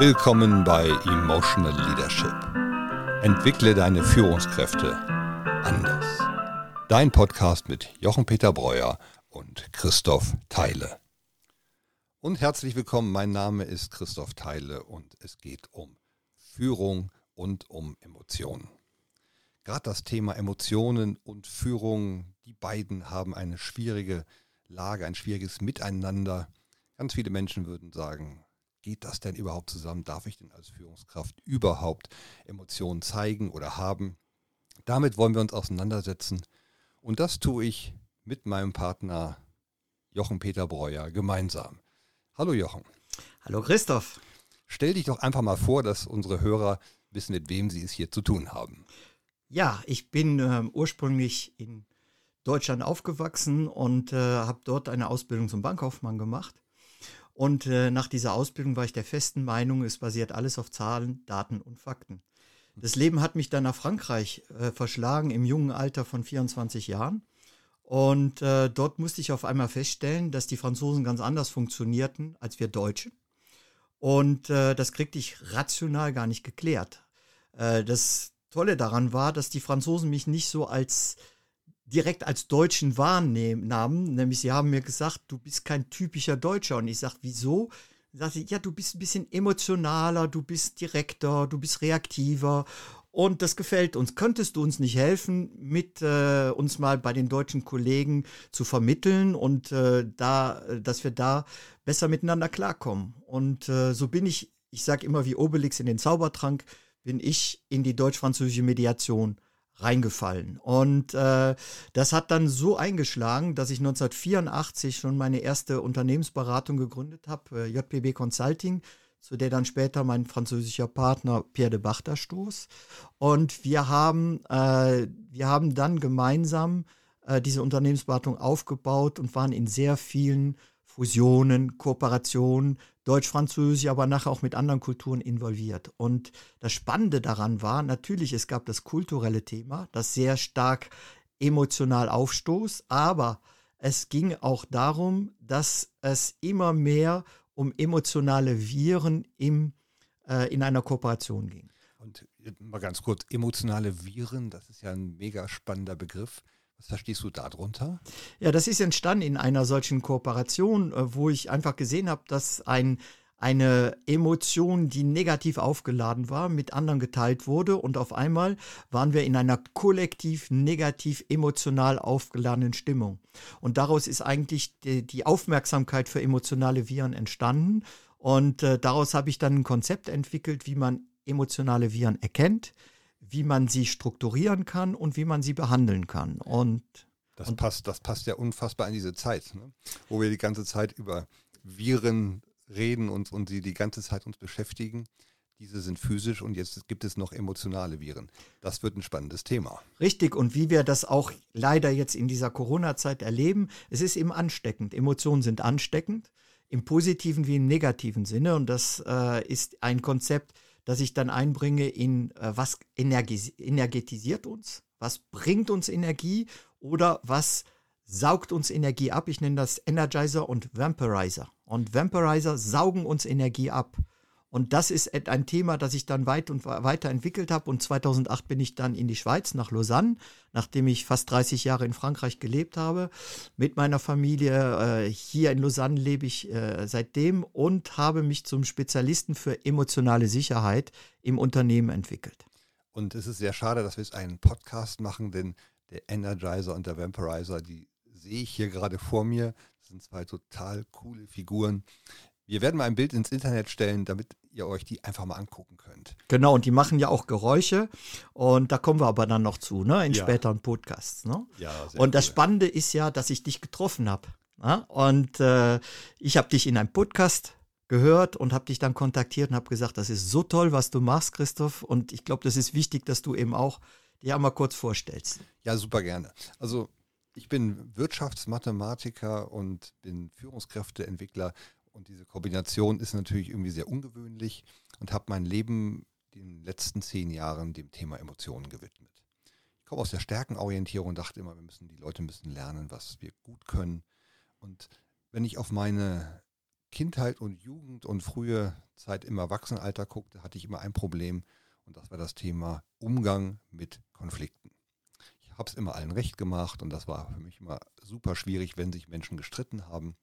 Willkommen bei Emotional Leadership. Entwickle deine Führungskräfte anders. Dein Podcast mit Jochen-Peter Breuer und Christoph Theile. Und herzlich willkommen, mein Name ist Christoph Theile und es geht um Führung und um Emotionen. Gerade das Thema Emotionen und Führung, die beiden haben eine schwierige Lage, ein schwieriges Miteinander. Ganz viele Menschen würden sagen, geht das denn überhaupt zusammen? Darf ich denn als Führungskraft überhaupt Emotionen zeigen oder haben? Damit wollen wir uns auseinandersetzen. Und das tue ich mit meinem Partner Jochen Peter Breuer gemeinsam. Hallo Jochen. Hallo Christoph. Stell dich doch einfach mal vor, dass unsere Hörer wissen, mit wem sie es hier zu tun haben. Ja, ich bin äh, ursprünglich in Deutschland aufgewachsen und äh, habe dort eine Ausbildung zum Bankkaufmann gemacht. Und äh, nach dieser Ausbildung war ich der festen Meinung, es basiert alles auf Zahlen, Daten und Fakten. Das Leben hat mich dann nach Frankreich äh, verschlagen im jungen Alter von 24 Jahren. Und äh, dort musste ich auf einmal feststellen, dass die Franzosen ganz anders funktionierten als wir Deutsche. Und äh, das kriegte ich rational gar nicht geklärt. Äh, das Tolle daran war, dass die Franzosen mich nicht so als direkt als Deutschen wahrnahmen, nämlich sie haben mir gesagt, du bist kein typischer Deutscher. Und ich sagte, wieso? Ich sagte, ja, du bist ein bisschen emotionaler, du bist direkter, du bist reaktiver. Und das gefällt uns. Könntest du uns nicht helfen, mit äh, uns mal bei den deutschen Kollegen zu vermitteln und äh, da, dass wir da besser miteinander klarkommen? Und äh, so bin ich, ich sage immer wie Obelix in den Zaubertrank, bin ich in die deutsch-französische Mediation reingefallen. Und äh, das hat dann so eingeschlagen, dass ich 1984 schon meine erste Unternehmensberatung gegründet habe, äh, JPB Consulting, zu der dann später mein französischer Partner Pierre de Bachter stoß. Und wir haben, äh, wir haben dann gemeinsam äh, diese Unternehmensberatung aufgebaut und waren in sehr vielen Fusionen, Kooperationen, Deutsch-Französisch, aber nachher auch mit anderen Kulturen involviert. Und das Spannende daran war, natürlich, es gab das kulturelle Thema, das sehr stark emotional aufstoß, aber es ging auch darum, dass es immer mehr um emotionale Viren im, äh, in einer Kooperation ging. Und mal ganz kurz, emotionale Viren, das ist ja ein mega spannender Begriff. Was verstehst du darunter? Ja, das ist entstanden in einer solchen Kooperation, äh, wo ich einfach gesehen habe, dass ein eine Emotion, die negativ aufgeladen war, mit anderen geteilt wurde und auf einmal waren wir in einer kollektiv negativ emotional aufgeladenen Stimmung. Und daraus ist eigentlich die, die Aufmerksamkeit für emotionale Viren entstanden und äh, daraus habe ich dann ein Konzept entwickelt, wie man emotionale Viren erkennt, wie man sie strukturieren kann und wie man sie behandeln kann. Und das passt, das passt ja unfassbar in diese Zeit, ne? wo wir die ganze Zeit über Viren reden und, und sie die ganze Zeit uns beschäftigen. Diese sind physisch und jetzt gibt es noch emotionale Viren. Das wird ein spannendes Thema. Richtig, und wie wir das auch leider jetzt in dieser Corona-Zeit erleben, es ist eben ansteckend. Emotionen sind ansteckend, im positiven wie im negativen Sinne. Und das äh, ist ein Konzept, das ich dann einbringe in, äh, was energetisiert uns, was bringt uns Energie oder was saugt uns Energie ab. Ich nenne das Energizer und Vampirizer. Und Vampirizer saugen uns Energie ab. Und das ist ein Thema, das ich dann weit und weiter entwickelt habe. Und 2008 bin ich dann in die Schweiz, nach Lausanne, nachdem ich fast 30 Jahre in Frankreich gelebt habe. Mit meiner Familie äh, hier in Lausanne lebe ich äh, seitdem und habe mich zum Spezialisten für emotionale Sicherheit im Unternehmen entwickelt. Und es ist sehr schade, dass wir jetzt einen Podcast machen, denn der Energizer und der Vampirizer, die sehe ich hier gerade vor mir. Das sind zwei total coole Figuren. Wir werden mal ein Bild ins Internet stellen, damit ihr euch die einfach mal angucken könnt. Genau, und die machen ja auch Geräusche. Und da kommen wir aber dann noch zu, ne? In ja. späteren Podcasts. Ne? Ja, und das cool. Spannende ist ja, dass ich dich getroffen habe. Ne? Und äh, ich habe dich in einem Podcast gehört und habe dich dann kontaktiert und habe gesagt, das ist so toll, was du machst, Christoph. Und ich glaube, das ist wichtig, dass du eben auch dir einmal kurz vorstellst. Ja, super gerne. Also ich bin Wirtschaftsmathematiker und bin Führungskräfteentwickler und diese Kombination ist natürlich irgendwie sehr ungewöhnlich und habe mein Leben in den letzten zehn Jahren dem Thema Emotionen gewidmet. Ich komme aus der Stärkenorientierung und dachte immer, wir müssen, die Leute müssen lernen, was wir gut können. Und wenn ich auf meine Kindheit und Jugend und frühe Zeit im Erwachsenenalter guckte, hatte ich immer ein Problem und das war das Thema Umgang mit Konflikten. Ich habe es immer allen recht gemacht und das war für mich immer super schwierig, wenn sich Menschen gestritten haben.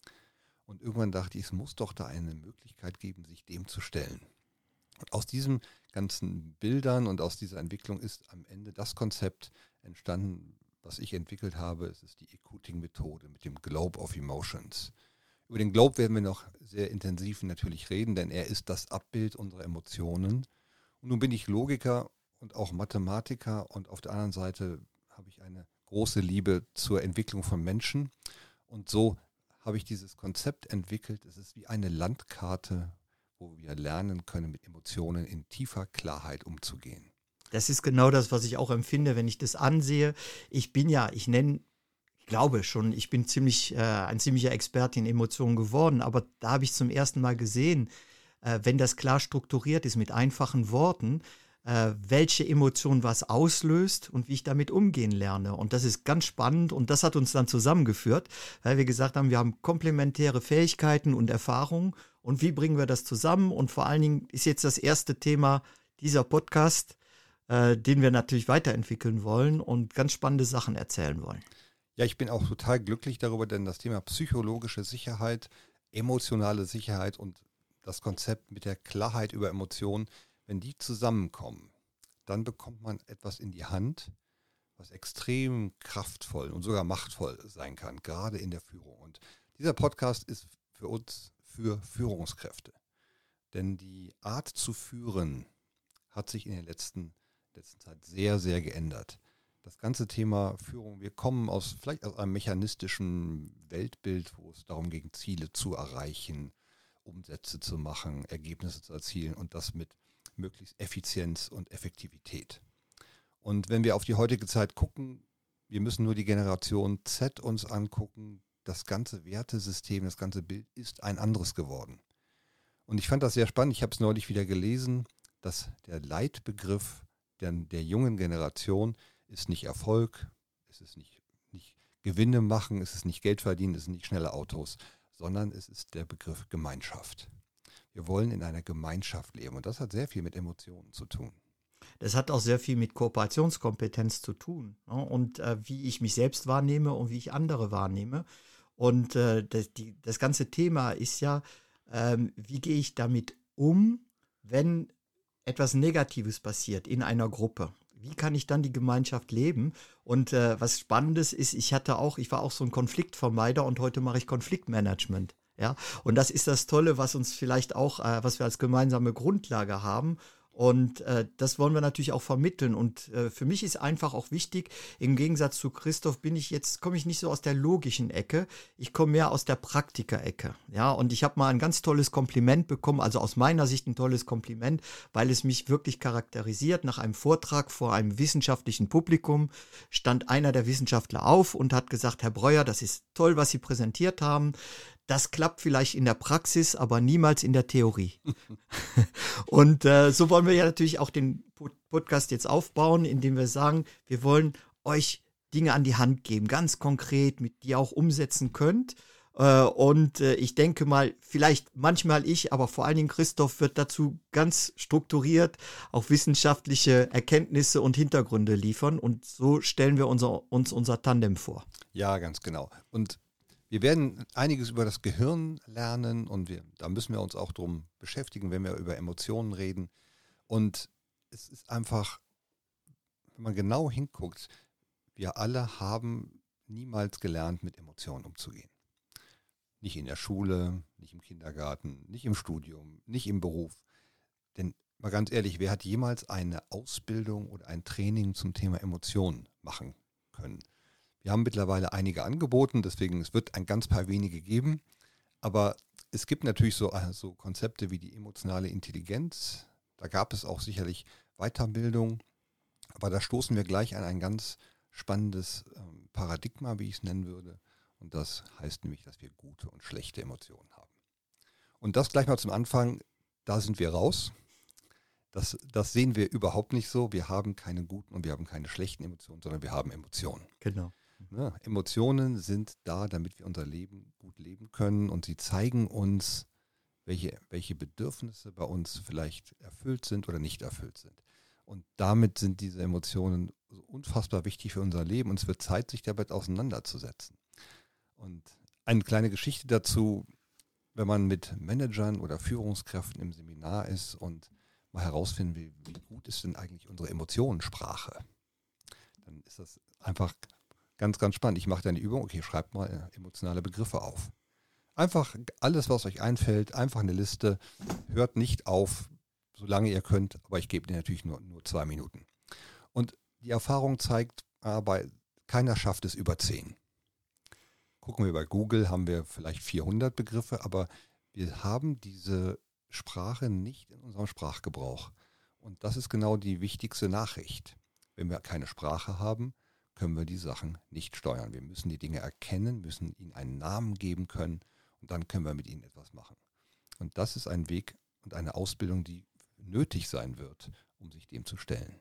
Und irgendwann dachte ich, es muss doch da eine Möglichkeit geben, sich dem zu stellen. Und aus diesen ganzen Bildern und aus dieser Entwicklung ist am Ende das Konzept entstanden, was ich entwickelt habe. Es ist die Ecuting-Methode mit dem Globe of Emotions. Über den Globe werden wir noch sehr intensiv natürlich reden, denn er ist das Abbild unserer Emotionen. Und nun bin ich Logiker und auch Mathematiker und auf der anderen Seite habe ich eine große Liebe zur Entwicklung von Menschen. Und so habe ich dieses Konzept entwickelt. Es ist wie eine Landkarte, wo wir lernen können, mit Emotionen in tiefer Klarheit umzugehen. Das ist genau das, was ich auch empfinde, wenn ich das ansehe. Ich bin ja, ich nenne, ich glaube schon, ich bin ziemlich, äh, ein ziemlicher Experte in Emotionen geworden, aber da habe ich zum ersten Mal gesehen, äh, wenn das klar strukturiert ist mit einfachen Worten, welche Emotion was auslöst und wie ich damit umgehen lerne. Und das ist ganz spannend und das hat uns dann zusammengeführt, weil wir gesagt haben, wir haben komplementäre Fähigkeiten und Erfahrungen und wie bringen wir das zusammen? Und vor allen Dingen ist jetzt das erste Thema dieser Podcast, äh, den wir natürlich weiterentwickeln wollen und ganz spannende Sachen erzählen wollen. Ja, ich bin auch total glücklich darüber, denn das Thema psychologische Sicherheit, emotionale Sicherheit und das Konzept mit der Klarheit über Emotionen, wenn die zusammenkommen, dann bekommt man etwas in die Hand, was extrem kraftvoll und sogar machtvoll sein kann, gerade in der Führung. Und dieser Podcast ist für uns für Führungskräfte. Denn die Art zu führen hat sich in der letzten, letzten Zeit sehr, sehr geändert. Das ganze Thema Führung, wir kommen aus vielleicht aus einem mechanistischen Weltbild, wo es darum ging, Ziele zu erreichen, Umsätze zu machen, Ergebnisse zu erzielen und das mit möglichst Effizienz und Effektivität. Und wenn wir auf die heutige Zeit gucken, wir müssen nur die Generation Z uns angucken, das ganze Wertesystem, das ganze Bild ist ein anderes geworden. Und ich fand das sehr spannend. Ich habe es neulich wieder gelesen, dass der Leitbegriff der, der jungen Generation ist nicht Erfolg, es ist nicht, nicht Gewinne machen, es ist nicht Geld verdienen, es sind nicht schnelle Autos, sondern es ist der Begriff Gemeinschaft. Wir wollen in einer Gemeinschaft leben und das hat sehr viel mit Emotionen zu tun. Das hat auch sehr viel mit Kooperationskompetenz zu tun ne? und äh, wie ich mich selbst wahrnehme und wie ich andere wahrnehme. Und äh, das, die, das, ganze Thema ist ja, ähm, wie gehe ich damit um, wenn etwas Negatives passiert in einer Gruppe? Wie kann ich dann die Gemeinschaft leben? Und äh, was Spannendes ist, ich hatte auch, ich war auch so ein Konfliktvermeider und heute mache ich Konfliktmanagement. Ja, und das ist das Tolle, was uns vielleicht auch, äh, was wir als gemeinsame Grundlage haben. Und äh, das wollen wir natürlich auch vermitteln. Und äh, für mich ist einfach auch wichtig, im Gegensatz zu Christoph bin ich jetzt, komme ich nicht so aus der logischen Ecke, ich komme mehr aus der Praktiker-Ecke. Ja, und ich habe mal ein ganz tolles Kompliment bekommen, also aus meiner Sicht ein tolles Kompliment, weil es mich wirklich charakterisiert. Nach einem Vortrag vor einem wissenschaftlichen Publikum stand einer der Wissenschaftler auf und hat gesagt, Herr Breuer, das ist toll, was Sie präsentiert haben. Das klappt vielleicht in der Praxis, aber niemals in der Theorie. und äh, so wollen wir ja natürlich auch den Podcast jetzt aufbauen, indem wir sagen, wir wollen euch Dinge an die Hand geben, ganz konkret, mit die ihr auch umsetzen könnt. Äh, und äh, ich denke mal, vielleicht manchmal ich, aber vor allen Dingen Christoph wird dazu ganz strukturiert auch wissenschaftliche Erkenntnisse und Hintergründe liefern. Und so stellen wir unser, uns unser Tandem vor. Ja, ganz genau. Und wir werden einiges über das Gehirn lernen und wir, da müssen wir uns auch drum beschäftigen, wenn wir über Emotionen reden. Und es ist einfach, wenn man genau hinguckt, wir alle haben niemals gelernt, mit Emotionen umzugehen. Nicht in der Schule, nicht im Kindergarten, nicht im Studium, nicht im Beruf. Denn mal ganz ehrlich, wer hat jemals eine Ausbildung oder ein Training zum Thema Emotionen machen können? Wir haben mittlerweile einige angeboten, deswegen es wird ein ganz paar wenige geben. Aber es gibt natürlich so, äh, so Konzepte wie die emotionale Intelligenz. Da gab es auch sicherlich Weiterbildung. Aber da stoßen wir gleich an ein ganz spannendes ähm, Paradigma, wie ich es nennen würde. Und das heißt nämlich, dass wir gute und schlechte Emotionen haben. Und das gleich mal zum Anfang, da sind wir raus. Das, das sehen wir überhaupt nicht so. Wir haben keine guten und wir haben keine schlechten Emotionen, sondern wir haben Emotionen. Genau. Ja, Emotionen sind da, damit wir unser Leben gut leben können und sie zeigen uns, welche, welche Bedürfnisse bei uns vielleicht erfüllt sind oder nicht erfüllt sind. Und damit sind diese Emotionen so unfassbar wichtig für unser Leben und es wird Zeit, sich damit auseinanderzusetzen. Und eine kleine Geschichte dazu, wenn man mit Managern oder Führungskräften im Seminar ist und mal herausfinden will, wie gut ist denn eigentlich unsere Emotionssprache, dann ist das einfach ganz, ganz spannend. Ich mache da eine Übung, okay, schreibt mal emotionale Begriffe auf. Einfach alles, was euch einfällt, einfach eine Liste. Hört nicht auf, solange ihr könnt, aber ich gebe dir natürlich nur, nur zwei Minuten. Und die Erfahrung zeigt, aber keiner schafft es über zehn. Gucken wir bei Google, haben wir vielleicht 400 Begriffe, aber wir haben diese Sprache nicht in unserem Sprachgebrauch. Und das ist genau die wichtigste Nachricht. Wenn wir keine Sprache haben, können wir die Sachen nicht steuern. Wir müssen die Dinge erkennen, müssen ihnen einen Namen geben können und dann können wir mit ihnen etwas machen. Und das ist ein Weg und eine Ausbildung, die nötig sein wird, um sich dem zu stellen.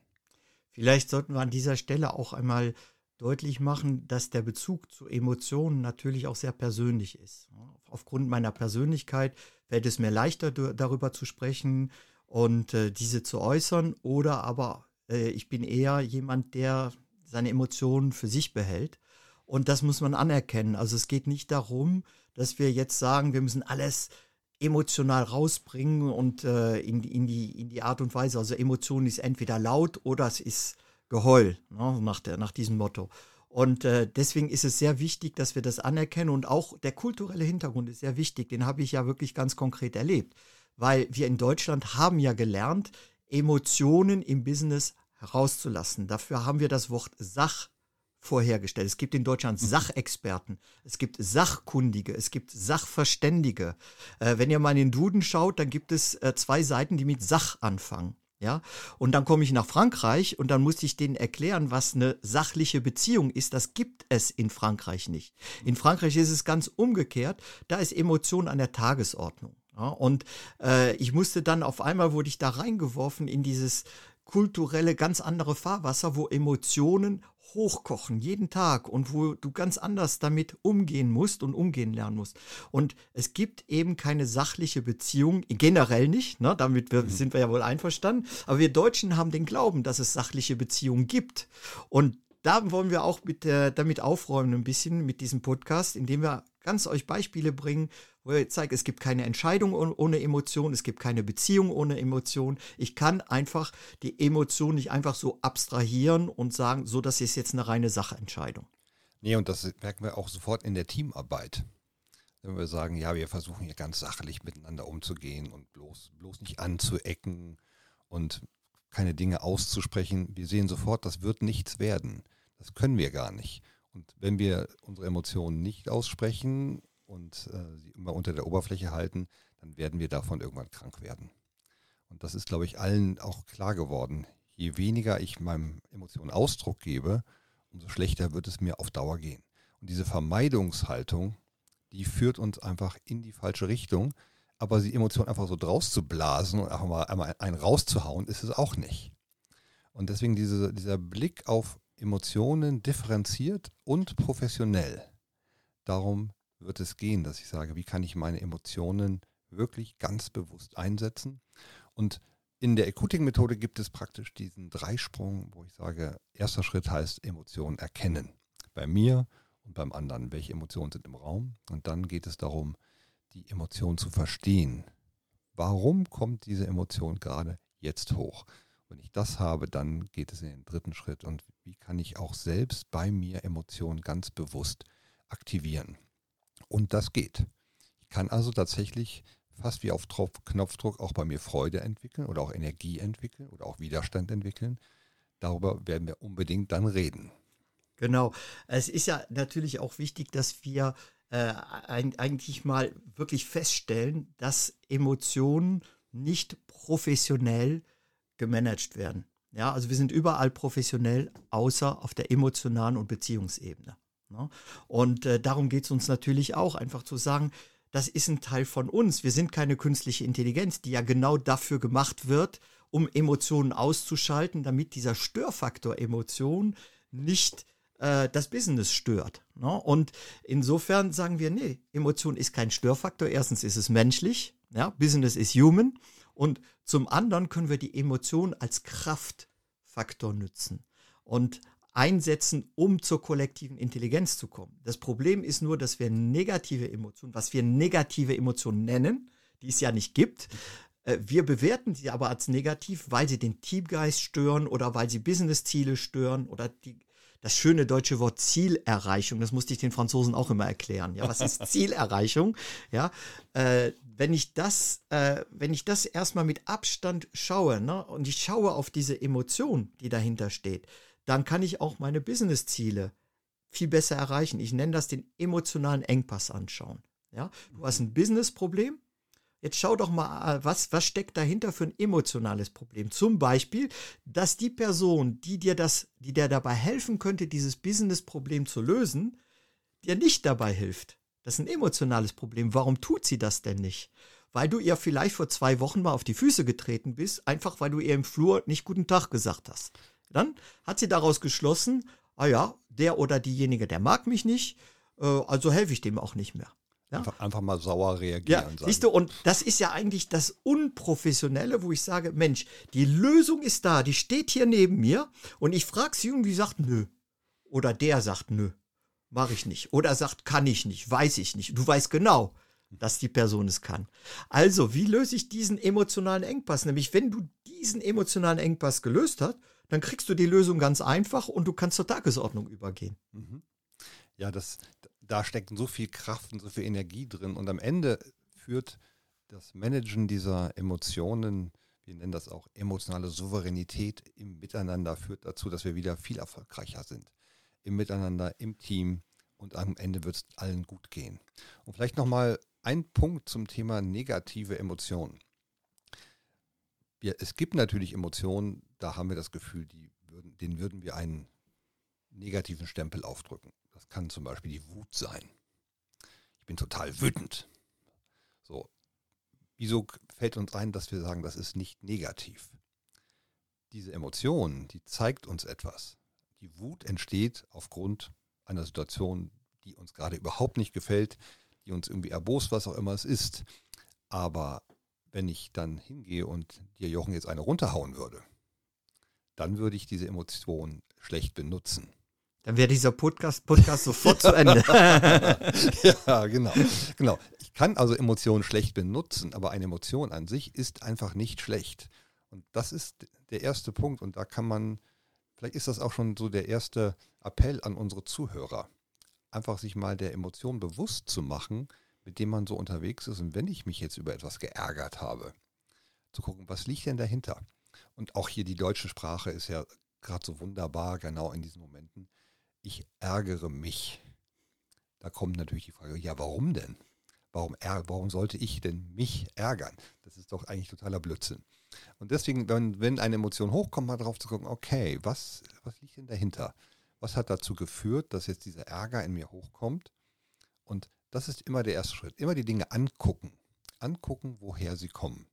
Vielleicht sollten wir an dieser Stelle auch einmal deutlich machen, dass der Bezug zu Emotionen natürlich auch sehr persönlich ist. Aufgrund meiner Persönlichkeit fällt es mir leichter, darüber zu sprechen und äh, diese zu äußern. Oder aber äh, ich bin eher jemand, der seine Emotionen für sich behält. Und das muss man anerkennen. Also es geht nicht darum, dass wir jetzt sagen, wir müssen alles emotional rausbringen und äh, in, in, die, in die Art und Weise. Also Emotion ist entweder laut oder es ist Geheul, ne, nach, der, nach diesem Motto. Und äh, deswegen ist es sehr wichtig, dass wir das anerkennen. Und auch der kulturelle Hintergrund ist sehr wichtig. Den habe ich ja wirklich ganz konkret erlebt. Weil wir in Deutschland haben ja gelernt, Emotionen im Business herauszulassen. Dafür haben wir das Wort Sach vorhergestellt. Es gibt in Deutschland mhm. Sachexperten, es gibt Sachkundige, es gibt Sachverständige. Äh, wenn ihr mal in den Duden schaut, dann gibt es äh, zwei Seiten, die mit Sach anfangen. Ja, und dann komme ich nach Frankreich und dann muss ich denen erklären, was eine sachliche Beziehung ist. Das gibt es in Frankreich nicht. In Frankreich ist es ganz umgekehrt. Da ist Emotion an der Tagesordnung. Ja, und äh, ich musste dann auf einmal wurde ich da reingeworfen in dieses kulturelle, ganz andere Fahrwasser, wo Emotionen hochkochen, jeden Tag und wo du ganz anders damit umgehen musst und umgehen lernen musst. Und es gibt eben keine sachliche Beziehung, generell nicht, ne? damit wir, mhm. sind wir ja wohl einverstanden, aber wir Deutschen haben den Glauben, dass es sachliche Beziehungen gibt. Und da wollen wir auch mit, äh, damit aufräumen ein bisschen mit diesem Podcast, indem wir ganz euch Beispiele bringen, wo ihr zeigt, es gibt keine Entscheidung ohne Emotion, es gibt keine Beziehung ohne Emotion. Ich kann einfach die Emotion nicht einfach so abstrahieren und sagen, so, das ist jetzt eine reine Sachentscheidung. Nee, und das merken wir auch sofort in der Teamarbeit. Wenn wir sagen, ja, wir versuchen hier ganz sachlich miteinander umzugehen und bloß, bloß nicht anzuecken und keine Dinge auszusprechen. Wir sehen sofort, das wird nichts werden. Das können wir gar nicht. Und wenn wir unsere Emotionen nicht aussprechen und äh, sie immer unter der Oberfläche halten, dann werden wir davon irgendwann krank werden. Und das ist, glaube ich, allen auch klar geworden. Je weniger ich meinem Emotionen Ausdruck gebe, umso schlechter wird es mir auf Dauer gehen. Und diese Vermeidungshaltung, die führt uns einfach in die falsche Richtung. Aber die Emotion einfach so draus zu blasen und einfach mal einmal einen rauszuhauen, ist es auch nicht. Und deswegen diese, dieser Blick auf Emotionen differenziert und professionell. Darum wird es gehen, dass ich sage, wie kann ich meine Emotionen wirklich ganz bewusst einsetzen. Und in der Akuting-Methode gibt es praktisch diesen Dreisprung, wo ich sage, erster Schritt heißt Emotionen erkennen. Bei mir und beim anderen, welche Emotionen sind im Raum. Und dann geht es darum, die Emotion zu verstehen. Warum kommt diese Emotion gerade jetzt hoch? Wenn ich das habe, dann geht es in den dritten Schritt. Und wie kann ich auch selbst bei mir Emotionen ganz bewusst aktivieren? Und das geht. Ich kann also tatsächlich fast wie auf Knopfdruck auch bei mir Freude entwickeln oder auch Energie entwickeln oder auch Widerstand entwickeln. Darüber werden wir unbedingt dann reden. Genau. Es ist ja natürlich auch wichtig, dass wir äh, eigentlich mal wirklich feststellen, dass Emotionen nicht professionell gemanagt werden. Ja, also wir sind überall professionell, außer auf der emotionalen und Beziehungsebene. Ne? Und äh, darum geht es uns natürlich auch, einfach zu sagen, das ist ein Teil von uns. Wir sind keine künstliche Intelligenz, die ja genau dafür gemacht wird, um Emotionen auszuschalten, damit dieser Störfaktor Emotion nicht äh, das Business stört. Ne? Und insofern sagen wir, nee, Emotion ist kein Störfaktor. Erstens ist es menschlich, ja, Business ist human. Und zum anderen können wir die Emotion als Kraftfaktor nutzen und einsetzen, um zur kollektiven Intelligenz zu kommen. Das Problem ist nur, dass wir negative Emotionen, was wir negative Emotionen nennen, die es ja nicht gibt, äh, wir bewerten sie aber als negativ, weil sie den Teamgeist stören oder weil sie Businessziele stören oder die, das schöne deutsche Wort Zielerreichung, das musste ich den Franzosen auch immer erklären. Ja, was ist Zielerreichung? Ja, äh, wenn ich das, äh, wenn ich das erstmal mit Abstand schaue, ne, und ich schaue auf diese Emotion, die dahinter steht, dann kann ich auch meine Businessziele viel besser erreichen. Ich nenne das den emotionalen Engpass anschauen. Ja, du hast ein Businessproblem. Jetzt schau doch mal, äh, was, was steckt dahinter für ein emotionales Problem? Zum Beispiel, dass die Person, die dir das, die dir dabei helfen könnte, dieses Businessproblem zu lösen, dir nicht dabei hilft. Das ist ein emotionales Problem. Warum tut sie das denn nicht? Weil du ihr vielleicht vor zwei Wochen mal auf die Füße getreten bist, einfach weil du ihr im Flur nicht guten Tag gesagt hast. Dann hat sie daraus geschlossen, ah ja, der oder diejenige, der mag mich nicht, äh, also helfe ich dem auch nicht mehr. Ja? Einfach, einfach, mal sauer reagieren. Ja, siehst du, und das ist ja eigentlich das Unprofessionelle, wo ich sage, Mensch, die Lösung ist da, die steht hier neben mir und ich frage sie und die sagt, nö. Oder der sagt, nö, mache ich nicht. Oder sagt, kann ich nicht, weiß ich nicht. Du weißt genau, dass die Person es kann. Also, wie löse ich diesen emotionalen Engpass? Nämlich, wenn du diesen emotionalen Engpass gelöst hast, dann kriegst du die Lösung ganz einfach und du kannst zur Tagesordnung übergehen. Mhm. Ja, das, da steckt so viel Kraft und so viel Energie drin. Und am Ende führt das Managen dieser Emotionen, wir nennen das auch emotionale Souveränität im Miteinander, führt dazu, dass wir wieder viel erfolgreicher sind. Im Miteinander, im Team und am Ende wird es allen gut gehen. Und vielleicht nochmal ein Punkt zum Thema negative Emotionen wir, es gibt natürlich Emotionen, da haben wir das Gefühl, die würden, denen würden wir einen negativen Stempel aufdrücken. Das kann zum Beispiel die Wut sein. Ich bin total wütend. So, wieso fällt uns ein, dass wir sagen, das ist nicht negativ? Diese Emotion, die zeigt uns etwas. Die Wut entsteht aufgrund einer Situation, die uns gerade überhaupt nicht gefällt, die uns irgendwie erbost, was auch immer es ist. Aber wenn ich dann hingehe und dir Jochen jetzt eine runterhauen würde, dann würde ich diese Emotion schlecht benutzen. Dann wäre dieser Podcast, Podcast sofort zu Ende. ja, genau, genau. Ich kann also Emotionen schlecht benutzen, aber eine Emotion an sich ist einfach nicht schlecht. Und das ist der erste Punkt. Und da kann man, vielleicht ist das auch schon so der erste Appell an unsere Zuhörer, einfach sich mal der Emotion bewusst zu machen, mit dem man so unterwegs ist. Und wenn ich mich jetzt über etwas geärgert habe, zu gucken, was liegt denn dahinter? Und auch hier die deutsche Sprache ist ja gerade so wunderbar, genau in diesen Momenten. Ich ärgere mich. Da kommt natürlich die Frage, ja, warum denn? Warum, warum sollte ich denn mich ärgern? Das ist doch eigentlich totaler Blödsinn. Und deswegen, wenn, wenn eine Emotion hochkommt, mal drauf zu gucken, okay, was, was liegt denn dahinter? Was hat dazu geführt, dass jetzt dieser Ärger in mir hochkommt? Und das ist immer der erste Schritt. Immer die Dinge angucken. Angucken, woher sie kommen.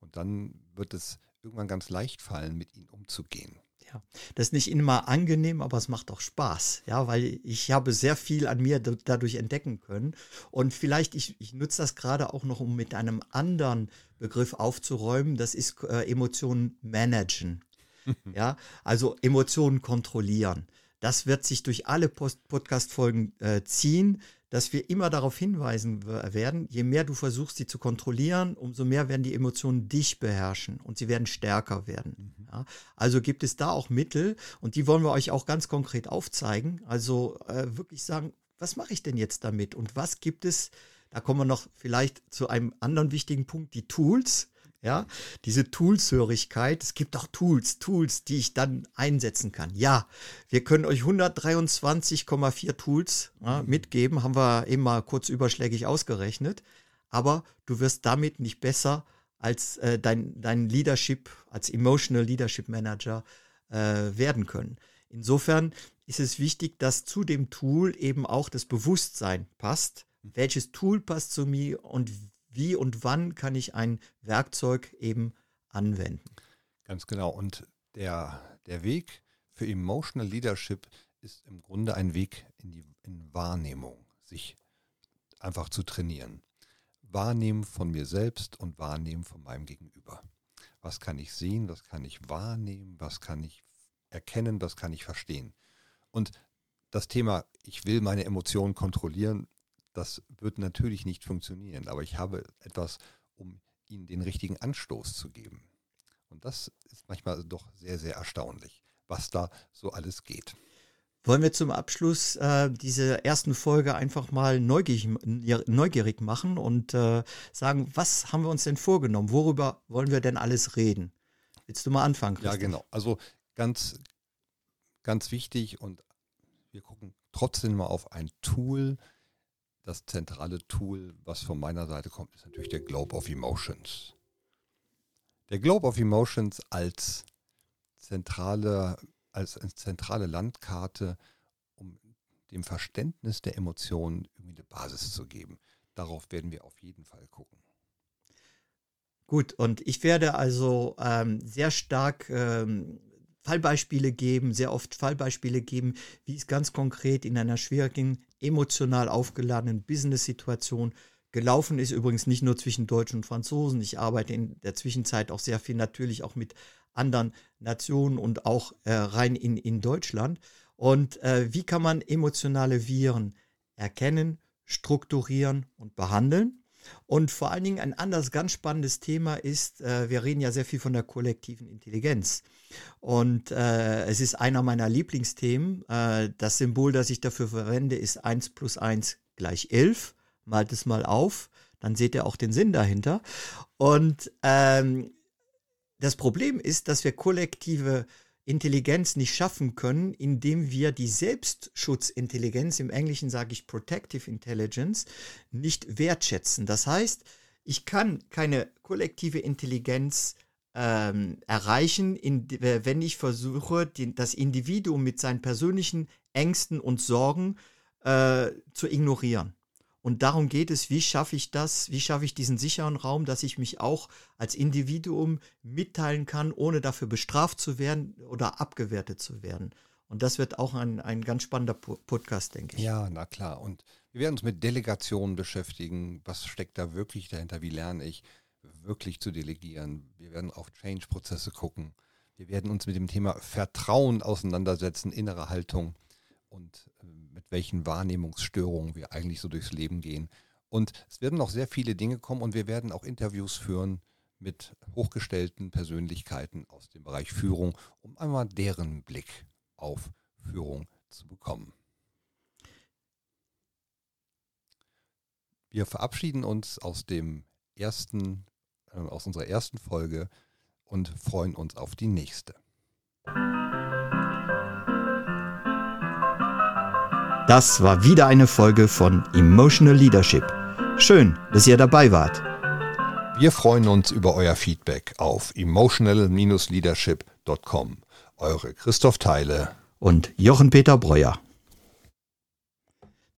Und dann wird es irgendwann ganz leicht fallen, mit ihnen umzugehen. Ja, das ist nicht immer angenehm, aber es macht auch Spaß, ja, weil ich habe sehr viel an mir dadurch entdecken können. Und vielleicht, ich, ich nutze das gerade auch noch, um mit einem anderen Begriff aufzuräumen, das ist äh, Emotionen managen. ja, also Emotionen kontrollieren. Das wird sich durch alle Podcast-Folgen äh, ziehen dass wir immer darauf hinweisen werden, je mehr du versuchst, sie zu kontrollieren, umso mehr werden die Emotionen dich beherrschen und sie werden stärker werden. Mhm. Ja, also gibt es da auch Mittel und die wollen wir euch auch ganz konkret aufzeigen. Also äh, wirklich sagen, was mache ich denn jetzt damit und was gibt es? Da kommen wir noch vielleicht zu einem anderen wichtigen Punkt, die Tools ja, diese Toolshörigkeit. Es gibt auch Tools, Tools, die ich dann einsetzen kann. Ja, wir können euch 123,4 Tools ja, mhm. mitgeben, haben wir eben mal kurz überschlägig ausgerechnet. Aber du wirst damit nicht besser als äh, dein, dein Leadership, als Emotional Leadership Manager äh, werden können. Insofern ist es wichtig, dass zu dem Tool eben auch das Bewusstsein passt. Mhm. Welches Tool passt zu mir und wie und wann kann ich ein Werkzeug eben anwenden. Ganz genau. Und der, der Weg für Emotional Leadership ist im Grunde ein Weg in die in Wahrnehmung, sich einfach zu trainieren. Wahrnehmen von mir selbst und wahrnehmen von meinem Gegenüber. Was kann ich sehen, was kann ich wahrnehmen, was kann ich erkennen, was kann ich verstehen. Und das Thema, ich will meine Emotionen kontrollieren, das wird natürlich nicht funktionieren, aber ich habe etwas, um ihnen den richtigen Anstoß zu geben. Und das ist manchmal doch sehr, sehr erstaunlich, was da so alles geht. Wollen wir zum Abschluss äh, diese ersten Folge einfach mal neugierig, neugierig machen und äh, sagen, was haben wir uns denn vorgenommen? Worüber wollen wir denn alles reden? Willst du mal anfangen? Christoph? Ja, genau. Also ganz, ganz wichtig und wir gucken trotzdem mal auf ein Tool. Das zentrale Tool, was von meiner Seite kommt, ist natürlich der Globe of Emotions. Der Globe of Emotions als zentrale, als zentrale Landkarte, um dem Verständnis der Emotionen eine Basis zu geben. Darauf werden wir auf jeden Fall gucken. Gut, und ich werde also ähm, sehr stark ähm, Fallbeispiele geben, sehr oft Fallbeispiele geben, wie es ganz konkret in einer schwierigen, emotional aufgeladenen Business-Situation gelaufen ist. Übrigens nicht nur zwischen Deutschen und Franzosen. Ich arbeite in der Zwischenzeit auch sehr viel natürlich auch mit anderen Nationen und auch äh, rein in, in Deutschland. Und äh, wie kann man emotionale Viren erkennen, strukturieren und behandeln? Und vor allen Dingen ein anderes ganz spannendes Thema ist, äh, wir reden ja sehr viel von der kollektiven Intelligenz. Und äh, es ist einer meiner Lieblingsthemen. Äh, das Symbol, das ich dafür verwende, ist 1 plus 1 gleich 11. Malt es mal auf, dann seht ihr auch den Sinn dahinter. Und ähm, das Problem ist, dass wir kollektive Intelligenz nicht schaffen können, indem wir die Selbstschutzintelligenz, im Englischen sage ich Protective Intelligence, nicht wertschätzen. Das heißt, ich kann keine kollektive Intelligenz ähm, erreichen, in, wenn ich versuche, den, das Individuum mit seinen persönlichen Ängsten und Sorgen äh, zu ignorieren. Und darum geht es, wie schaffe ich das, wie schaffe ich diesen sicheren Raum, dass ich mich auch als Individuum mitteilen kann, ohne dafür bestraft zu werden oder abgewertet zu werden. Und das wird auch ein, ein ganz spannender Podcast, denke ich. Ja, na klar. Und wir werden uns mit Delegationen beschäftigen. Was steckt da wirklich dahinter? Wie lerne ich wirklich zu delegieren? Wir werden auf Change-Prozesse gucken. Wir werden uns mit dem Thema Vertrauen auseinandersetzen, innere Haltung und welchen Wahrnehmungsstörungen wir eigentlich so durchs Leben gehen. Und es werden noch sehr viele Dinge kommen und wir werden auch Interviews führen mit hochgestellten Persönlichkeiten aus dem Bereich Führung, um einmal deren Blick auf Führung zu bekommen. Wir verabschieden uns aus dem ersten, äh, aus unserer ersten Folge und freuen uns auf die nächste. Das war wieder eine Folge von Emotional Leadership. Schön, dass ihr dabei wart. Wir freuen uns über euer Feedback auf emotional-leadership.com. Eure Christoph Teile und Jochen Peter Breuer.